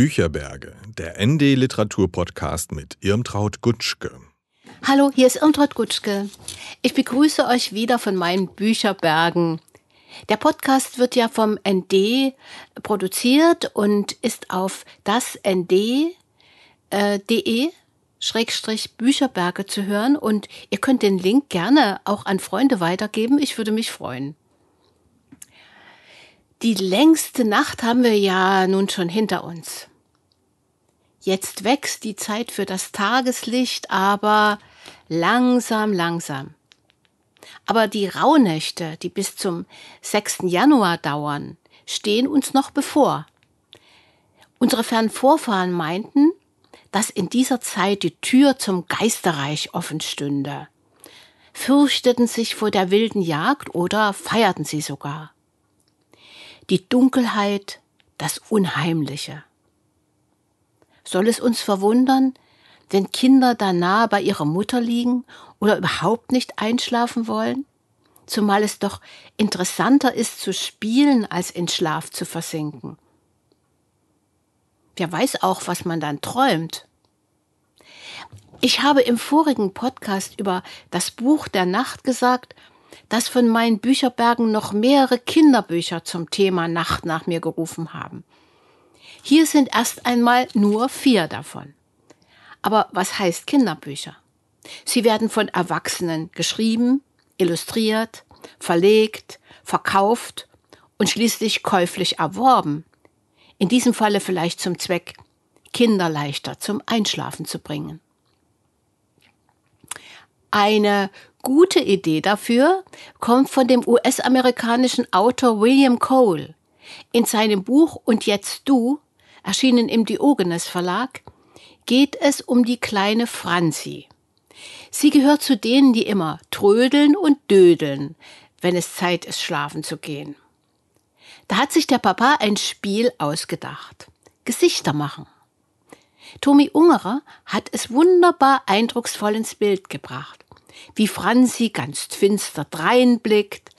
Bücherberge, der ND Literatur Podcast mit Irmtraut Gutschke. Hallo, hier ist Irmtraut Gutschke. Ich begrüße euch wieder von meinen Bücherbergen. Der Podcast wird ja vom ND produziert und ist auf das nd.de äh, Schrägstrich Bücherberge zu hören und ihr könnt den Link gerne auch an Freunde weitergeben. Ich würde mich freuen. Die längste Nacht haben wir ja nun schon hinter uns. Jetzt wächst die Zeit für das Tageslicht, aber langsam, langsam. Aber die Rauhnächte, die bis zum 6. Januar dauern, stehen uns noch bevor. Unsere fernen Vorfahren meinten, dass in dieser Zeit die Tür zum Geisterreich offen stünde, fürchteten sich vor der wilden Jagd oder feierten sie sogar die Dunkelheit, das Unheimliche. Soll es uns verwundern, wenn Kinder da nahe bei ihrer Mutter liegen oder überhaupt nicht einschlafen wollen? Zumal es doch interessanter ist zu spielen, als in Schlaf zu versinken. Wer weiß auch, was man dann träumt. Ich habe im vorigen Podcast über das Buch der Nacht gesagt, dass von meinen Bücherbergen noch mehrere Kinderbücher zum Thema Nacht nach mir gerufen haben. Hier sind erst einmal nur vier davon. Aber was heißt Kinderbücher? Sie werden von Erwachsenen geschrieben, illustriert, verlegt, verkauft und schließlich käuflich erworben. In diesem Falle vielleicht zum Zweck, Kinder leichter zum Einschlafen zu bringen. Eine gute Idee dafür kommt von dem US-amerikanischen Autor William Cole. In seinem Buch Und jetzt du, erschienen im Diogenes Verlag, geht es um die kleine Franzi. Sie gehört zu denen, die immer trödeln und dödeln, wenn es Zeit ist, schlafen zu gehen. Da hat sich der Papa ein Spiel ausgedacht. Gesichter machen. Tommy Ungerer hat es wunderbar eindrucksvoll ins Bild gebracht wie Franzi ganz finster dreinblickt,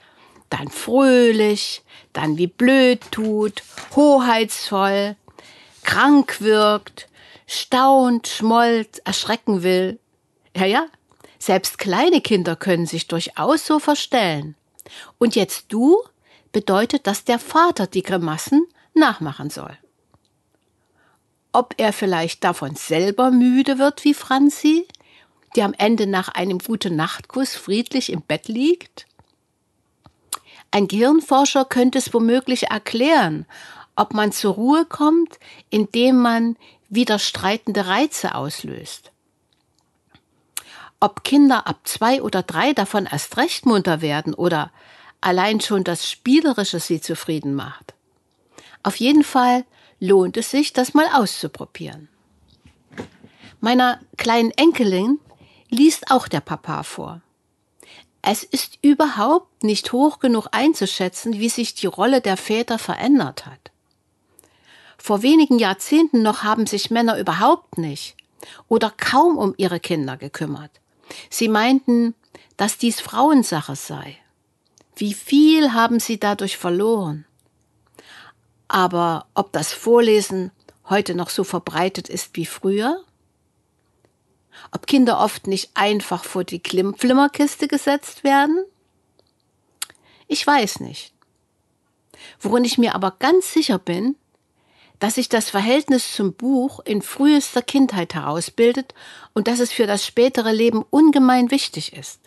dann fröhlich, dann wie blöd tut, hoheitsvoll, krank wirkt, staunt, schmollt, erschrecken will. Ja, ja, selbst kleine Kinder können sich durchaus so verstellen. Und jetzt du bedeutet, dass der Vater die Grimassen nachmachen soll. Ob er vielleicht davon selber müde wird wie Franzi, die am Ende nach einem guten Nachtkuss friedlich im Bett liegt? Ein Gehirnforscher könnte es womöglich erklären, ob man zur Ruhe kommt, indem man widerstreitende Reize auslöst. Ob Kinder ab zwei oder drei davon erst recht munter werden oder allein schon das Spielerische sie zufrieden macht. Auf jeden Fall lohnt es sich, das mal auszuprobieren. Meiner kleinen Enkelin liest auch der Papa vor. Es ist überhaupt nicht hoch genug einzuschätzen, wie sich die Rolle der Väter verändert hat. Vor wenigen Jahrzehnten noch haben sich Männer überhaupt nicht oder kaum um ihre Kinder gekümmert. Sie meinten, dass dies Frauensache sei. Wie viel haben sie dadurch verloren? Aber ob das Vorlesen heute noch so verbreitet ist wie früher? ob Kinder oft nicht einfach vor die Flimmerkiste gesetzt werden? Ich weiß nicht. Worin ich mir aber ganz sicher bin, dass sich das Verhältnis zum Buch in frühester Kindheit herausbildet und dass es für das spätere Leben ungemein wichtig ist.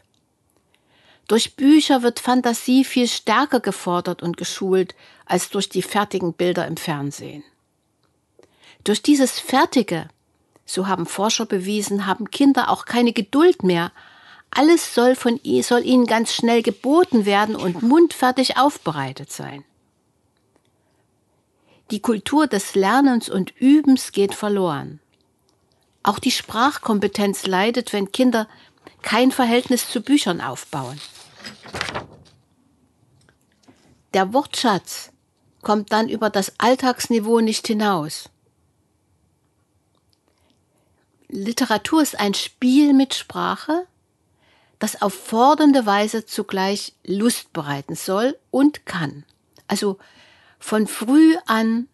Durch Bücher wird Fantasie viel stärker gefordert und geschult als durch die fertigen Bilder im Fernsehen. Durch dieses Fertige so haben Forscher bewiesen, haben Kinder auch keine Geduld mehr. Alles soll von soll ihnen ganz schnell geboten werden und mundfertig aufbereitet sein. Die Kultur des Lernens und Übens geht verloren. Auch die Sprachkompetenz leidet, wenn Kinder kein Verhältnis zu Büchern aufbauen. Der Wortschatz kommt dann über das Alltagsniveau nicht hinaus. Literatur ist ein Spiel mit Sprache, das auf fordernde Weise zugleich Lust bereiten soll und kann. Also von früh an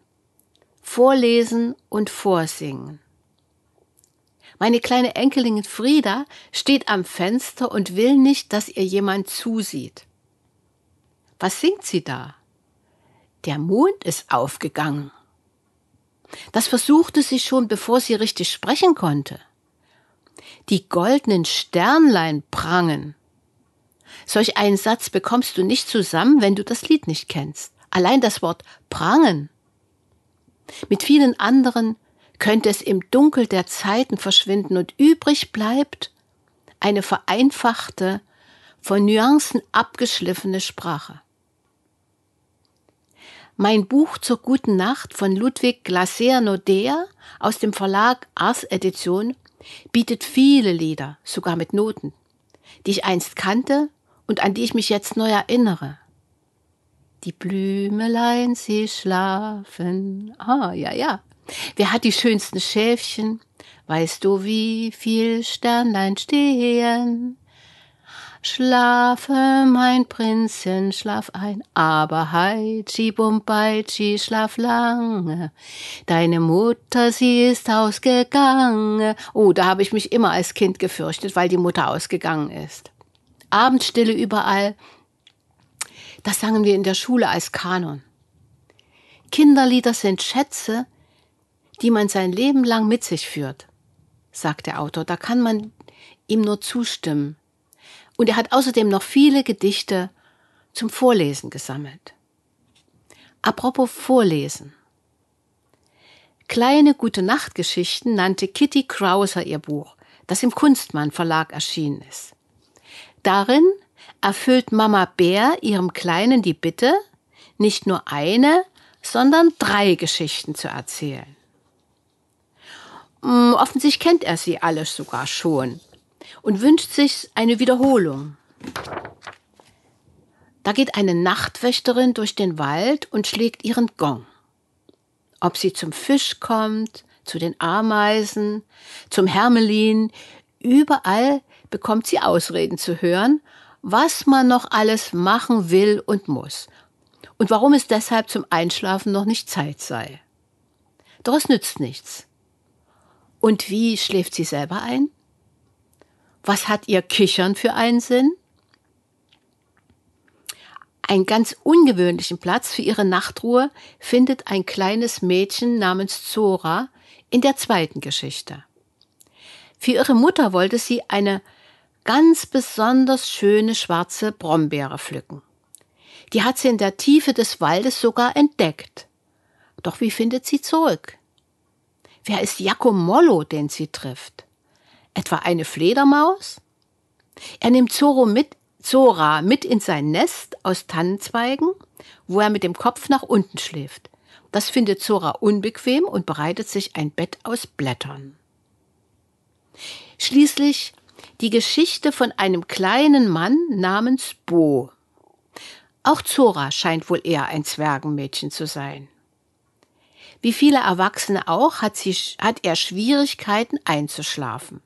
vorlesen und vorsingen. Meine kleine Enkelin Frieda steht am Fenster und will nicht, dass ihr jemand zusieht. Was singt sie da? Der Mond ist aufgegangen. Das versuchte sie schon, bevor sie richtig sprechen konnte. Die goldenen Sternlein prangen. Solch einen Satz bekommst du nicht zusammen, wenn du das Lied nicht kennst. Allein das Wort prangen. Mit vielen anderen könnte es im Dunkel der Zeiten verschwinden und übrig bleibt eine vereinfachte, von Nuancen abgeschliffene Sprache. Mein Buch zur guten Nacht von Ludwig Glaser Nodea aus dem Verlag Ars Edition bietet viele Lieder, sogar mit Noten, die ich einst kannte und an die ich mich jetzt neu erinnere. Die Blümelein, sie schlafen. Ah, ja, ja. Wer hat die schönsten Schäfchen? Weißt du, wie viel Sternlein stehen? Schlafe, mein Prinzchen, schlaf ein, aber heitschi bumpeitschi, schlaf lange. Deine Mutter, sie ist ausgegangen. Oh, da habe ich mich immer als Kind gefürchtet, weil die Mutter ausgegangen ist. Abendstille überall. Das sangen wir in der Schule als Kanon. Kinderlieder sind Schätze, die man sein Leben lang mit sich führt, sagt der Autor. Da kann man ihm nur zustimmen. Und er hat außerdem noch viele Gedichte zum Vorlesen gesammelt. Apropos Vorlesen. Kleine gute Nachtgeschichten nannte Kitty Krauser ihr Buch, das im Kunstmann Verlag erschienen ist. Darin erfüllt Mama Bär ihrem Kleinen die Bitte, nicht nur eine, sondern drei Geschichten zu erzählen. Hm, offensichtlich kennt er sie alle sogar schon und wünscht sich eine Wiederholung. Da geht eine Nachtwächterin durch den Wald und schlägt ihren Gong. Ob sie zum Fisch kommt, zu den Ameisen, zum Hermelin, überall bekommt sie Ausreden zu hören, was man noch alles machen will und muss und warum es deshalb zum Einschlafen noch nicht Zeit sei. Doch es nützt nichts. Und wie schläft sie selber ein? Was hat ihr Kichern für einen Sinn? Einen ganz ungewöhnlichen Platz für ihre Nachtruhe findet ein kleines Mädchen namens Zora in der zweiten Geschichte. Für ihre Mutter wollte sie eine ganz besonders schöne schwarze Brombeere pflücken. Die hat sie in der Tiefe des Waldes sogar entdeckt. Doch wie findet sie zurück? Wer ist Giacomollo, den sie trifft? Etwa eine Fledermaus? Er nimmt Zoro mit, Zora mit in sein Nest aus Tannenzweigen, wo er mit dem Kopf nach unten schläft. Das findet Zora unbequem und bereitet sich ein Bett aus Blättern. Schließlich die Geschichte von einem kleinen Mann namens Bo. Auch Zora scheint wohl eher ein Zwergenmädchen zu sein. Wie viele Erwachsene auch hat, sie, hat er Schwierigkeiten einzuschlafen.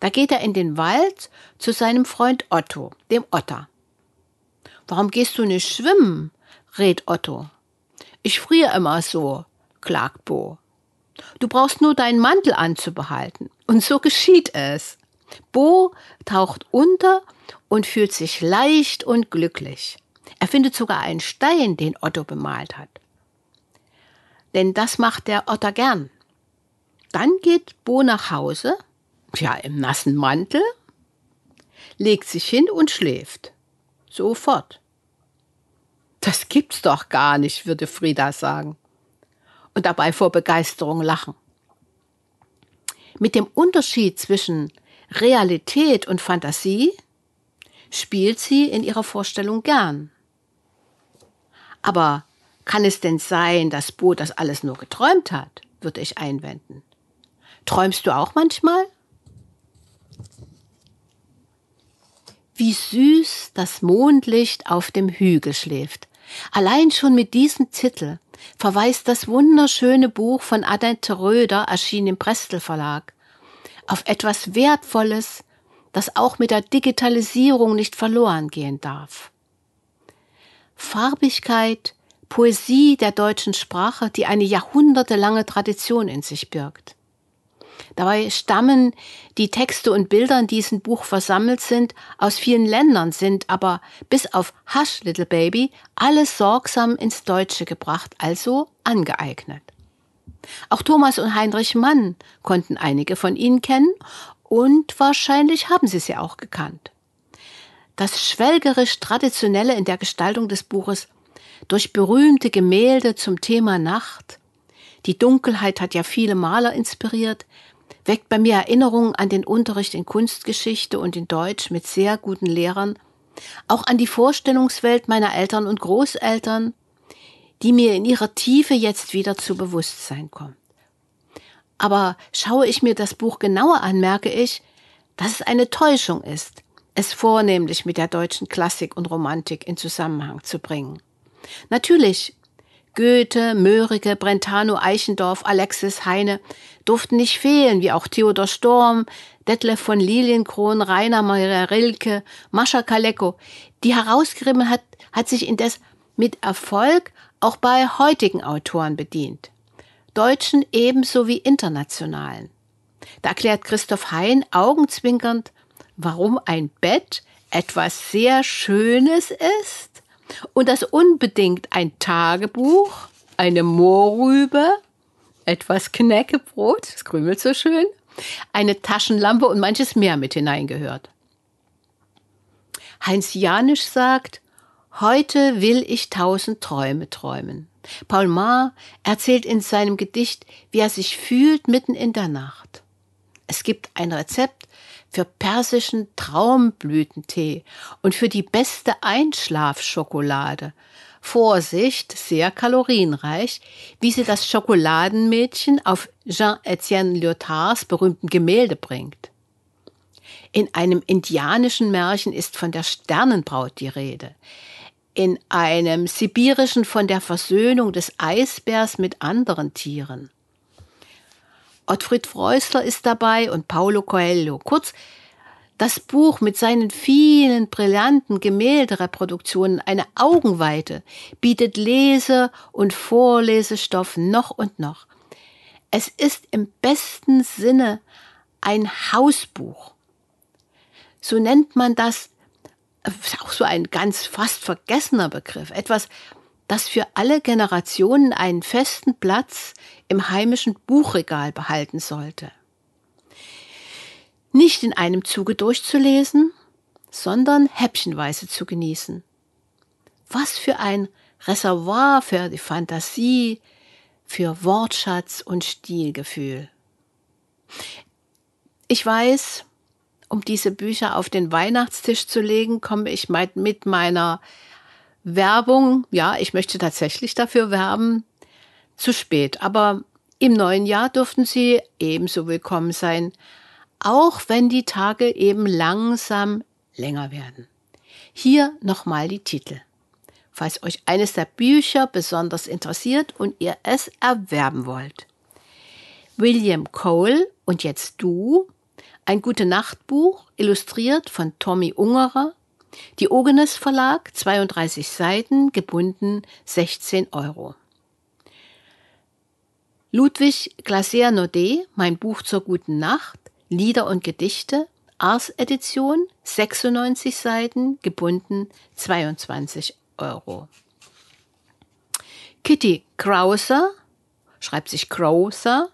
Da geht er in den Wald zu seinem Freund Otto, dem Otter. Warum gehst du nicht schwimmen? rät Otto. Ich friere immer so, klagt Bo. Du brauchst nur deinen Mantel anzubehalten. Und so geschieht es. Bo taucht unter und fühlt sich leicht und glücklich. Er findet sogar einen Stein, den Otto bemalt hat denn das macht der Otter gern. Dann geht Bo nach Hause, ja, im nassen Mantel, legt sich hin und schläft. Sofort. Das gibt's doch gar nicht, würde Frieda sagen. Und dabei vor Begeisterung lachen. Mit dem Unterschied zwischen Realität und Fantasie spielt sie in ihrer Vorstellung gern. Aber kann es denn sein, dass Bo das alles nur geträumt hat? würde ich einwenden. Träumst du auch manchmal? Wie süß das Mondlicht auf dem Hügel schläft. Allein schon mit diesem Titel verweist das wunderschöne Buch von Annette Röder, erschienen im Prestel Verlag, auf etwas Wertvolles, das auch mit der Digitalisierung nicht verloren gehen darf. Farbigkeit Poesie der deutschen Sprache, die eine jahrhundertelange Tradition in sich birgt. Dabei stammen die Texte und Bilder in diesem Buch versammelt sind aus vielen Ländern, sind aber bis auf Hush Little Baby alles sorgsam ins Deutsche gebracht, also angeeignet. Auch Thomas und Heinrich Mann konnten einige von ihnen kennen und wahrscheinlich haben sie sie auch gekannt. Das schwelgerisch Traditionelle in der Gestaltung des Buches durch berühmte Gemälde zum Thema Nacht, die Dunkelheit hat ja viele Maler inspiriert, weckt bei mir Erinnerungen an den Unterricht in Kunstgeschichte und in Deutsch mit sehr guten Lehrern, auch an die Vorstellungswelt meiner Eltern und Großeltern, die mir in ihrer Tiefe jetzt wieder zu Bewusstsein kommt. Aber schaue ich mir das Buch genauer an, merke ich, dass es eine Täuschung ist, es vornehmlich mit der deutschen Klassik und Romantik in Zusammenhang zu bringen. Natürlich Goethe, Mörike, Brentano, Eichendorff, Alexis Heine durften nicht fehlen, wie auch Theodor Storm, Detlef von Lilienkron, Rainer Maria Rilke, Mascha Kaleko. Die herausgerieben hat, hat sich indes mit Erfolg auch bei heutigen Autoren bedient. Deutschen ebenso wie internationalen. Da erklärt Christoph Hein augenzwinkernd, warum ein Bett etwas sehr Schönes ist und das unbedingt ein Tagebuch, eine Mohrrübe, etwas Knäckebrot, das krümelt so schön, eine Taschenlampe und manches mehr mit hineingehört. Heinz Janisch sagt, heute will ich tausend Träume träumen. Paul Maar erzählt in seinem Gedicht, wie er sich fühlt mitten in der Nacht. Es gibt ein Rezept für persischen Traumblütentee und für die beste Einschlafschokolade. Vorsicht, sehr kalorienreich, wie sie das Schokoladenmädchen auf Jean-Étienne Lyotards berühmten Gemälde bringt. In einem indianischen Märchen ist von der Sternenbraut die Rede. In einem sibirischen von der Versöhnung des Eisbärs mit anderen Tieren. Ottfried Freusler ist dabei und Paulo Coelho. Kurz, das Buch mit seinen vielen brillanten Gemäldereproduktionen, eine Augenweite, bietet Lese- und Vorlesestoff noch und noch. Es ist im besten Sinne ein Hausbuch. So nennt man das, ist auch so ein ganz fast vergessener Begriff, etwas, das für alle Generationen einen festen Platz im heimischen Buchregal behalten sollte. Nicht in einem Zuge durchzulesen, sondern häppchenweise zu genießen. Was für ein Reservoir für die Fantasie, für Wortschatz und Stilgefühl. Ich weiß, um diese Bücher auf den Weihnachtstisch zu legen, komme ich mit meiner Werbung, ja, ich möchte tatsächlich dafür werben, zu spät. Aber im neuen Jahr dürften Sie ebenso willkommen sein, auch wenn die Tage eben langsam länger werden. Hier nochmal die Titel. Falls euch eines der Bücher besonders interessiert und ihr es erwerben wollt. William Cole und jetzt du, ein gute Nachtbuch, illustriert von Tommy Ungerer, Diogenes Verlag, 32 Seiten, gebunden 16 Euro. Ludwig Glaser Naudet, mein Buch zur guten Nacht, Lieder und Gedichte, Ars Edition, 96 Seiten, gebunden 22 Euro. Kitty Krauser, schreibt sich Krauser,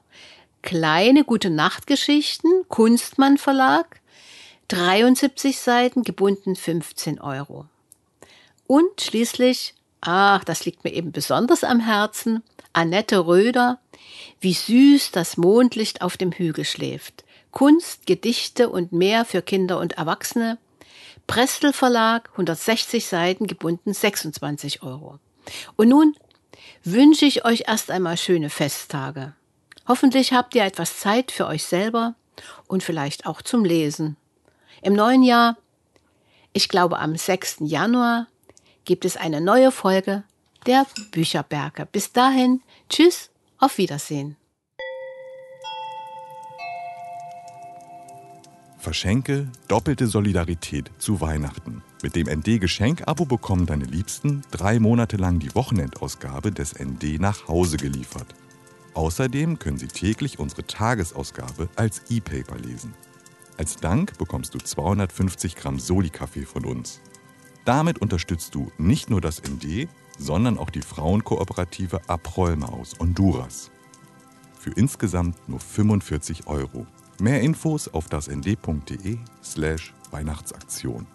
kleine gute Nachtgeschichten, Kunstmann Verlag, 73 Seiten, gebunden 15 Euro. Und schließlich, ach, das liegt mir eben besonders am Herzen, Annette Röder, wie süß das Mondlicht auf dem Hügel schläft. Kunst, Gedichte und mehr für Kinder und Erwachsene. Prestel Verlag, 160 Seiten, gebunden 26 Euro. Und nun wünsche ich euch erst einmal schöne Festtage. Hoffentlich habt ihr etwas Zeit für euch selber und vielleicht auch zum Lesen. Im neuen Jahr, ich glaube am 6. Januar, gibt es eine neue Folge der Bücherberge. Bis dahin, tschüss, auf Wiedersehen. Verschenke doppelte Solidarität zu Weihnachten. Mit dem ND Geschenk-Abo bekommen deine Liebsten drei Monate lang die Wochenendausgabe des ND nach Hause geliefert. Außerdem können sie täglich unsere Tagesausgabe als E-Paper lesen. Als Dank bekommst du 250 Gramm Soli-Kaffee von uns. Damit unterstützt du nicht nur das ND, sondern auch die Frauenkooperative Aprollma aus Honduras. Für insgesamt nur 45 Euro. Mehr Infos auf das nd.de slash Weihnachtsaktion.